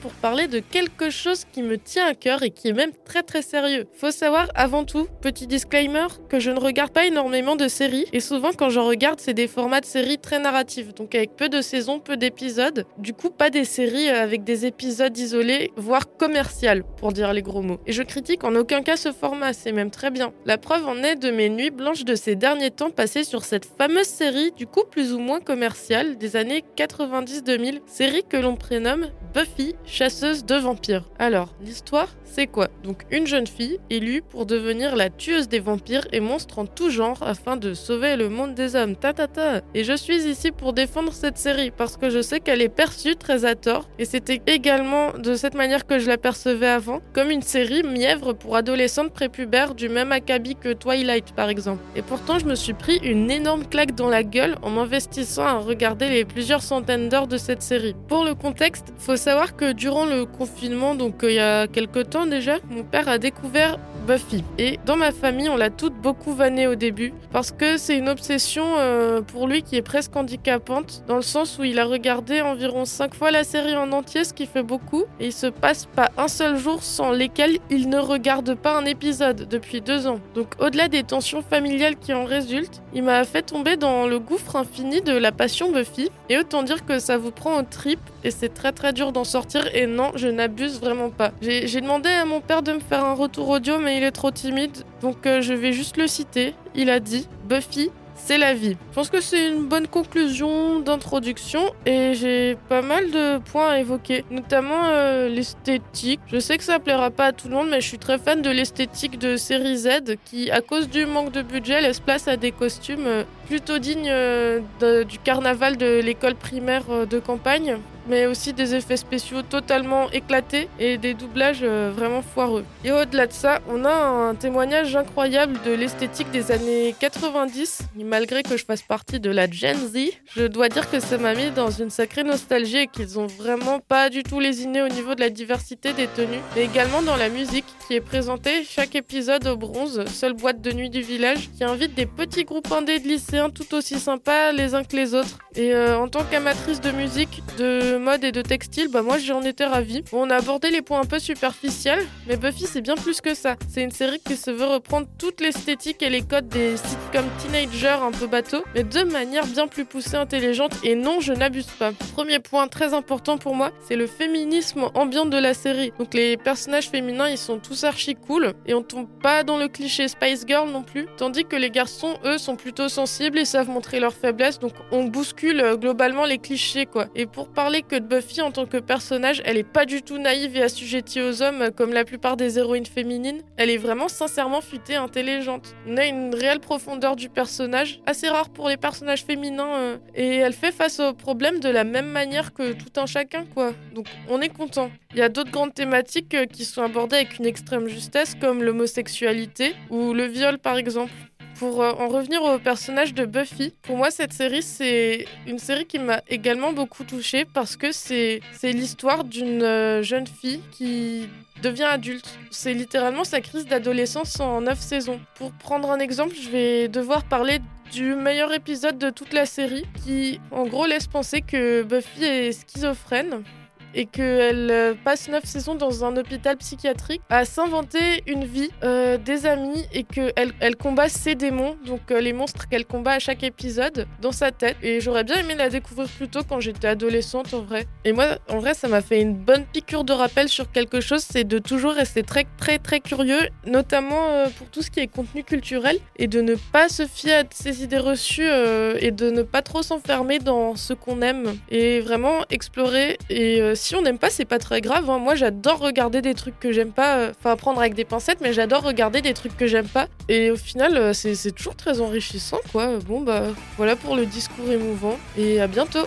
Pour parler de quelque chose qui me tient à cœur et qui est même très très sérieux. Faut savoir avant tout, petit disclaimer, que je ne regarde pas énormément de séries et souvent quand j'en regarde, c'est des formats de séries très narratifs, donc avec peu de saisons, peu d'épisodes. Du coup, pas des séries avec des épisodes isolés, voire commerciales, pour dire les gros mots. Et je critique en aucun cas ce format, c'est même très bien. La preuve en est de mes nuits blanches de ces derniers temps passées sur cette fameuse série, du coup plus ou moins commerciale, des années 90-2000, série que l'on prénomme Buffy, chasseuse de vampires. Alors, l'histoire, c'est quoi? Donc, une jeune fille élue pour devenir la tueuse des vampires et monstres en tout genre afin de sauver le monde des hommes. Ta ta ta. Et je suis ici pour défendre cette série parce que je sais qu'elle est perçue très à tort et c'était également de cette manière que je la percevais avant, comme une série mièvre pour adolescentes prépubères du même acabit que Twilight par exemple. Et pourtant, je me suis pris une énorme claque dans la gueule en m'investissant à regarder les plusieurs centaines d'heures de cette série. Pour le contexte, faut savoir que durant le confinement, donc euh, il y a quelques temps déjà, mon père a découvert Buffy. Et dans ma famille, on l'a toutes beaucoup vanné au début parce que c'est une obsession euh, pour lui qui est presque handicapante dans le sens où il a regardé environ 5 fois la série en entier, ce qui fait beaucoup. Et il se passe pas un seul jour sans lesquels il ne regarde pas un épisode depuis deux ans. Donc au-delà des tensions familiales qui en résultent, il m'a fait tomber dans le gouffre infini de la passion Buffy. Et autant dire que ça vous prend au trip et c'est très très dur d'en sortir. Et non, je n'abuse vraiment pas. J'ai demandé à mon père de me faire un retour audio, mais il est trop timide, donc euh, je vais juste le citer. Il a dit Buffy, c'est la vie. Je pense que c'est une bonne conclusion d'introduction et j'ai pas mal de points à évoquer, notamment euh, l'esthétique. Je sais que ça plaira pas à tout le monde, mais je suis très fan de l'esthétique de série Z qui, à cause du manque de budget, laisse place à des costumes euh, plutôt dignes du carnaval de l'école primaire de campagne mais aussi des effets spéciaux totalement éclatés et des doublages euh, vraiment foireux. Et au-delà de ça, on a un témoignage incroyable de l'esthétique des années 90. Et malgré que je fasse partie de la Gen Z, je dois dire que ça m'a mis dans une sacrée nostalgie et qu'ils ont vraiment pas du tout lésiné au niveau de la diversité des tenues, mais également dans la musique qui est présentée chaque épisode au bronze, seule boîte de nuit du village, qui invite des petits groupes indés de tout aussi sympas les uns que les autres. Et euh, en tant qu'amatrice de musique, de mode et de textile, bah moi j'en étais ravie. on a abordé les points un peu superficiels, mais Buffy c'est bien plus que ça. C'est une série qui se veut reprendre toute l'esthétique et les codes des sitcoms teenager un peu bateau, mais de manière bien plus poussée, intelligente et non, je n'abuse pas. Premier point très important pour moi, c'est le féminisme ambiant de la série. Donc les personnages féminins, ils sont tous archi cool et on tombe pas dans le cliché Spice Girl non plus, tandis que les garçons, eux, sont plutôt sensibles et savent montrer leurs faiblesses, donc on bouscule euh, globalement les clichés quoi. Et pour parler que de Buffy en tant que personnage, elle est pas du tout naïve et assujettie aux hommes comme la plupart des héroïnes féminines. Elle est vraiment sincèrement futée, intelligente. On a une réelle profondeur du personnage, assez rare pour les personnages féminins, euh, et elle fait face aux problèmes de la même manière que tout un chacun, quoi. Donc on est content. Il y a d'autres grandes thématiques euh, qui sont abordées avec une extrême justesse, comme l'homosexualité ou le viol, par exemple. Pour euh, en revenir au personnage de Buffy, pour moi cette série c'est une série qui m'a également beaucoup touchée parce que c'est l'histoire d'une euh, jeune fille qui devient adulte. C'est littéralement sa crise d'adolescence en 9 saisons. Pour prendre un exemple, je vais devoir parler du meilleur épisode de toute la série qui en gros laisse penser que Buffy est schizophrène et qu'elle euh, passe 9 saisons dans un hôpital psychiatrique à s'inventer une vie, euh, des amis et qu'elle elle combat ses démons, donc euh, les monstres qu'elle combat à chaque épisode dans sa tête. Et j'aurais bien aimé la découvrir plus tôt quand j'étais adolescente en vrai. Et moi, en vrai, ça m'a fait une bonne piqûre de rappel sur quelque chose, c'est de toujours rester très très très curieux, notamment pour tout ce qui est contenu culturel et de ne pas se fier à ses idées reçues et de ne pas trop s'enfermer dans ce qu'on aime et vraiment explorer et si on n'aime pas, c'est pas très grave. Hein. Moi, j'adore regarder des trucs que j'aime pas. Euh, enfin, prendre avec des pincettes, mais j'adore regarder des trucs que j'aime pas. Et au final, euh, c'est toujours très enrichissant, quoi. Bon, bah, voilà pour le discours émouvant. Et à bientôt!